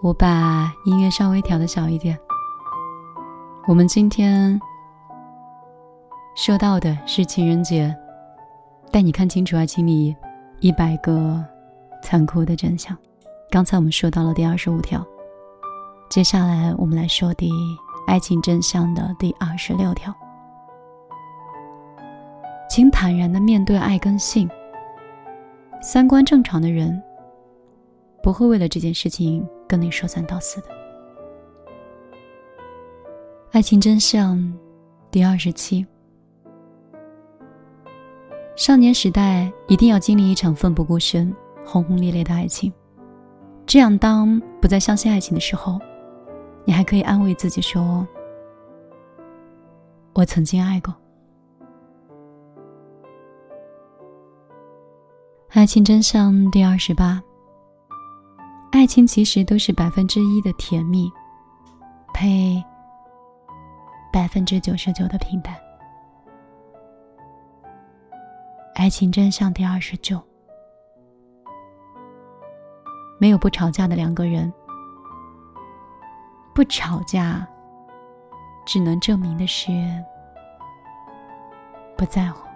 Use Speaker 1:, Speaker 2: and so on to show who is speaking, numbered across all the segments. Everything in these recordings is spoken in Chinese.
Speaker 1: 我把音乐稍微调的小一点。我们今天说到的是情人节，带你看清楚爱情里一百个残酷的真相。刚才我们说到了第二十五条，接下来我们来说第爱情真相的第二十六条。请坦然的面对爱跟性。三观正常的人不会为了这件事情跟你说三道四的。爱情真相第二十七：少年时代一定要经历一场奋不顾身、轰轰烈烈的爱情，这样当不再相信爱情的时候，你还可以安慰自己说：“我曾经爱过。”爱情真相第二十八：爱情其实都是百分之一的甜蜜，配百分之九十九的平淡。爱情真相第二十九：没有不吵架的两个人，不吵架，只能证明的是不在乎。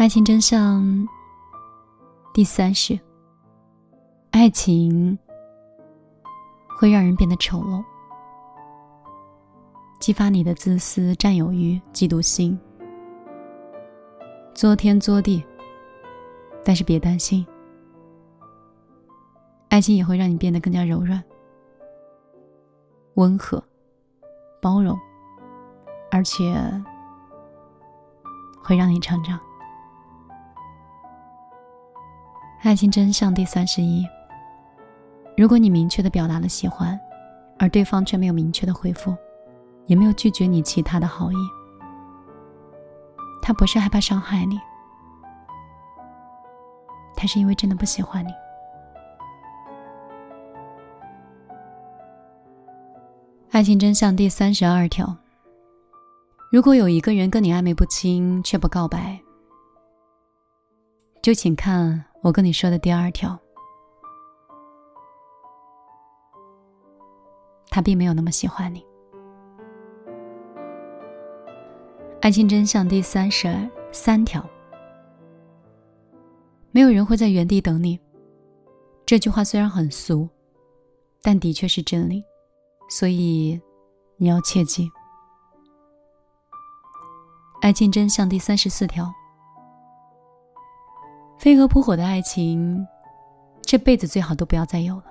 Speaker 1: 爱情真相第三是：爱情会让人变得丑陋，激发你的自私、占有欲、嫉妒心，作天作地。但是别担心，爱情也会让你变得更加柔软、温和、包容，而且会让你成长。爱情真相第三十一：如果你明确的表达了喜欢，而对方却没有明确的回复，也没有拒绝你其他的好意，他不是害怕伤害你，他是因为真的不喜欢你。爱情真相第三十二条：如果有一个人跟你暧昧不清却不告白，就请看。我跟你说的第二条，他并没有那么喜欢你。爱情真相第三十三条，没有人会在原地等你。这句话虽然很俗，但的确是真理，所以你要切记。爱情真相第三十四条。飞蛾扑火的爱情，这辈子最好都不要再有了，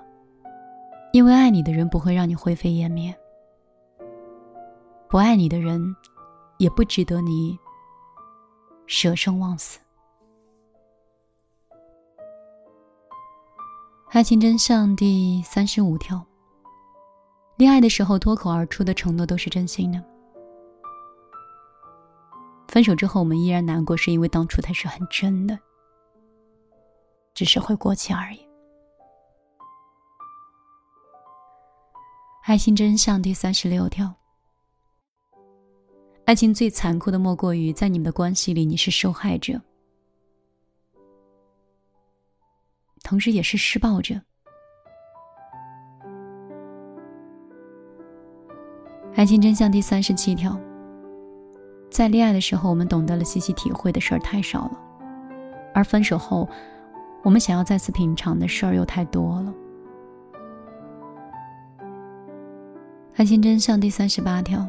Speaker 1: 因为爱你的人不会让你灰飞烟灭，不爱你的人也不值得你舍生忘死。爱情真相第三十五条：恋爱的时候脱口而出的承诺都是真心的，分手之后我们依然难过，是因为当初才是很真的。只是会过期而已。爱情真相第三十六条：爱情最残酷的莫过于在你们的关系里，你是受害者，同时也是施暴者。爱情真相第三十七条：在恋爱的时候，我们懂得了细细体会的事儿太少了，而分手后。我们想要再次品尝的事儿又太多了。爱情真相第三十八条：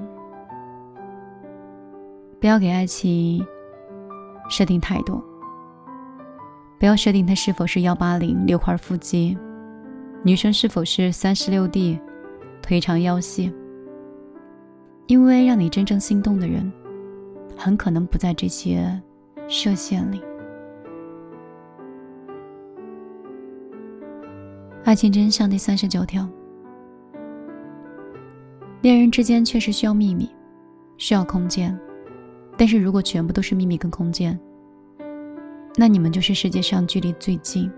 Speaker 1: 不要给爱情设定太多，不要设定它是否是幺八零六块腹肌，女生是否是三十六 D，腿长腰细，因为让你真正心动的人，很可能不在这些设限里。爱情真相第三十九条：恋人之间确实需要秘密，需要空间，但是如果全部都是秘密跟空间，那你们就是世界上距离最近。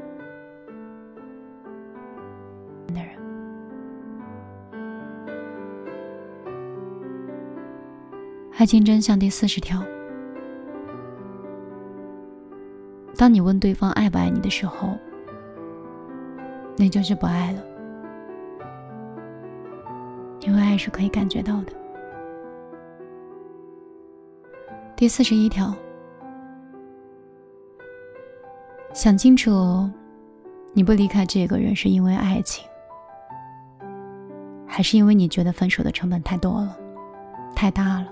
Speaker 1: 的人。爱情真相第四十条：当你问对方爱不爱你的时候，那就是不爱了，因为爱是可以感觉到的。第四十一条，想清楚，你不离开这个人是因为爱情，还是因为你觉得分手的成本太多了，太大了？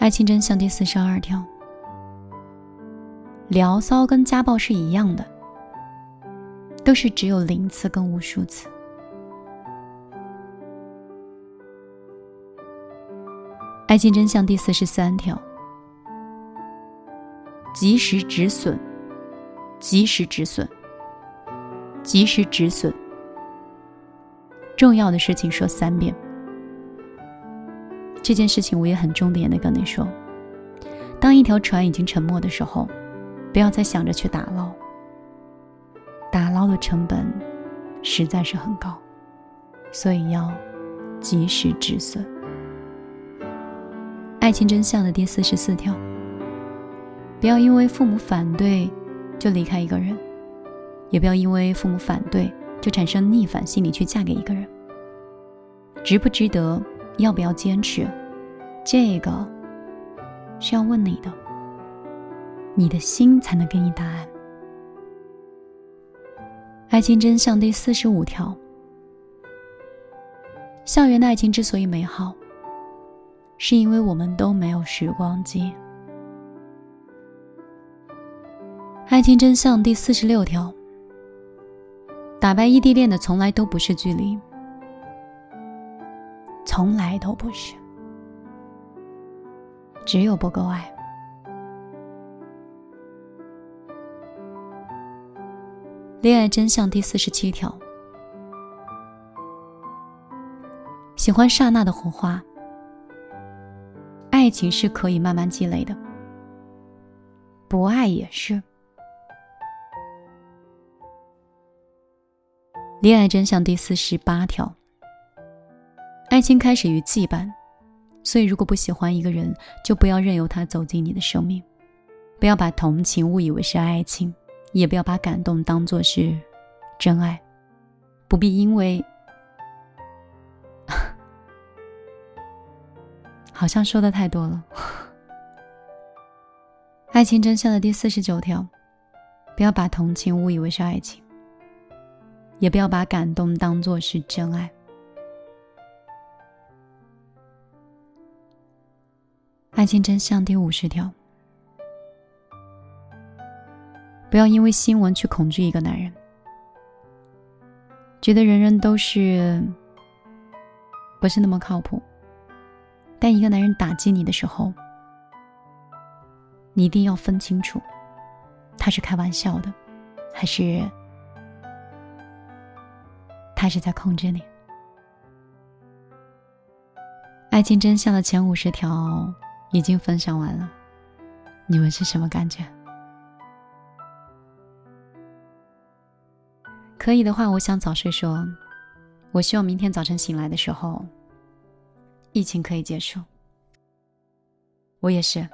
Speaker 1: 爱情真相第四十二条：聊骚跟家暴是一样的，都是只有零次跟无数次。爱情真相第四十三条：及时止损，及时止损，及时止损。重要的事情说三遍。这件事情我也很重点的跟你说：当一条船已经沉没的时候，不要再想着去打捞。打捞的成本实在是很高，所以要及时止损。爱情真相的第四十四条：不要因为父母反对就离开一个人，也不要因为父母反对就产生逆反心理去嫁给一个人。值不值得？要不要坚持？这个是要问你的，你的心才能给你答案。爱情真相第四十五条：校园的爱情之所以美好，是因为我们都没有时光机。爱情真相第四十六条：打败异地恋的从来都不是距离。从来都不是，只有不够爱。恋爱真相第四十七条：喜欢刹那的火花，爱情是可以慢慢积累的，不爱也是。恋爱真相第四十八条。爱情开始于羁绊，所以如果不喜欢一个人，就不要任由他走进你的生命，不要把同情误以为是爱情，也不要把感动当做是真爱，不必因为，好像说的太多了。爱情真相的第四十九条：不要把同情误以为是爱情，也不要把感动当做是真爱。爱情真相第五十条：不要因为新闻去恐惧一个男人，觉得人人都是不是那么靠谱。但一个男人打击你的时候，你一定要分清楚，他是开玩笑的，还是他是在控制你。爱情真相的前五十条。已经分享完了，你们是什么感觉？可以的话，我想早睡。说，我希望明天早晨醒来的时候，疫情可以结束。我也是，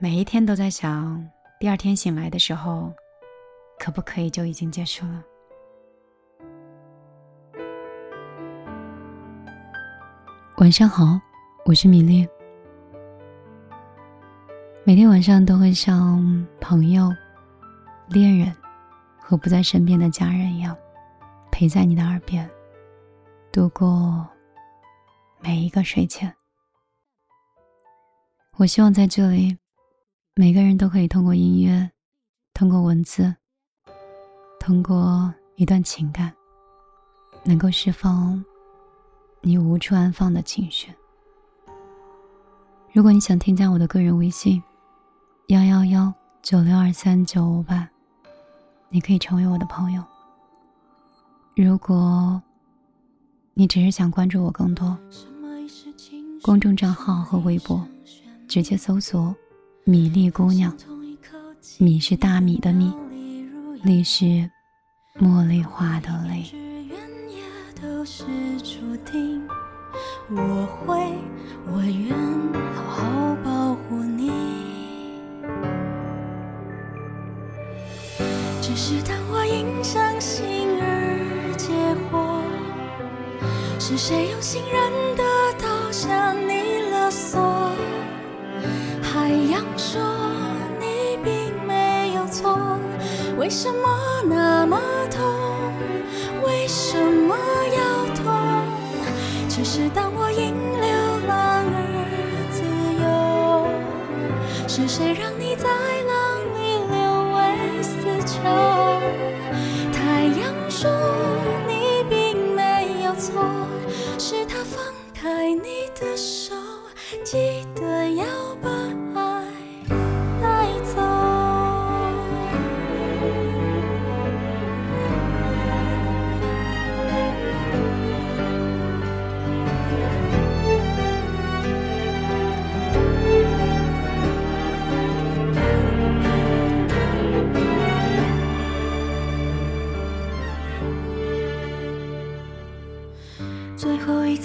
Speaker 1: 每一天都在想，第二天醒来的时候，可不可以就已经结束了？晚上好，我是米粒。每天晚上都会像朋友、恋人和不在身边的家人一样，陪在你的耳边，度过每一个睡前。我希望在这里，每个人都可以通过音乐、通过文字、通过一段情感，能够释放你无处安放的情绪。如果你想添加我的个人微信，幺幺幺九六二三九五八，你可以成为我的朋友。如果你只是想关注我更多，公众账号和微博直接搜索“米粒姑娘”，米是大米的米，粒是茉莉花的粒。我会，我愿好好。
Speaker 2: 是谁用信任的刀向你勒索？海洋说你并没有错，为什么那么痛？为什么要痛？只是当我因流浪而自由，是谁让你在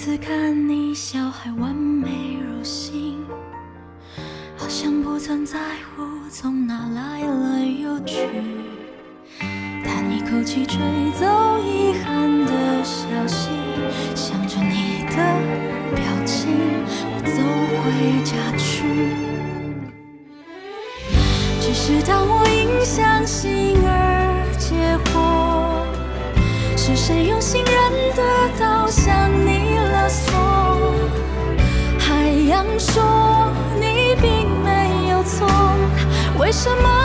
Speaker 2: 次看你笑，还完美如新，好像不曾在乎从哪来了又去。叹一口气，吹走遗憾的消息，想着你的表情，我走回家去。只是当我因相信而结果。是谁用信任的说你并没有错，为什么